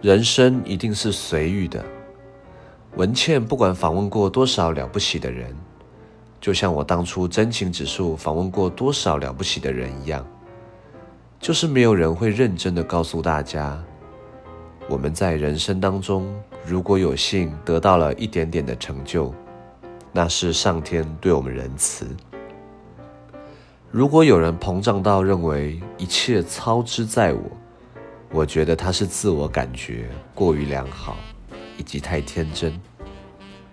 人生一定是随遇的。文倩不管访问过多少了不起的人，就像我当初真情指数访问过多少了不起的人一样，就是没有人会认真的告诉大家，我们在人生当中如果有幸得到了一点点的成就，那是上天对我们仁慈。如果有人膨胀到认为一切操之在我，我觉得他是自我感觉过于良好，以及太天真。